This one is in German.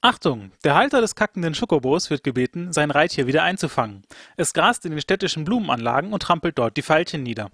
Achtung! Der Halter des kackenden Schokobos wird gebeten, sein Reittier wieder einzufangen. Es grast in den städtischen Blumenanlagen und trampelt dort die Veilchen nieder.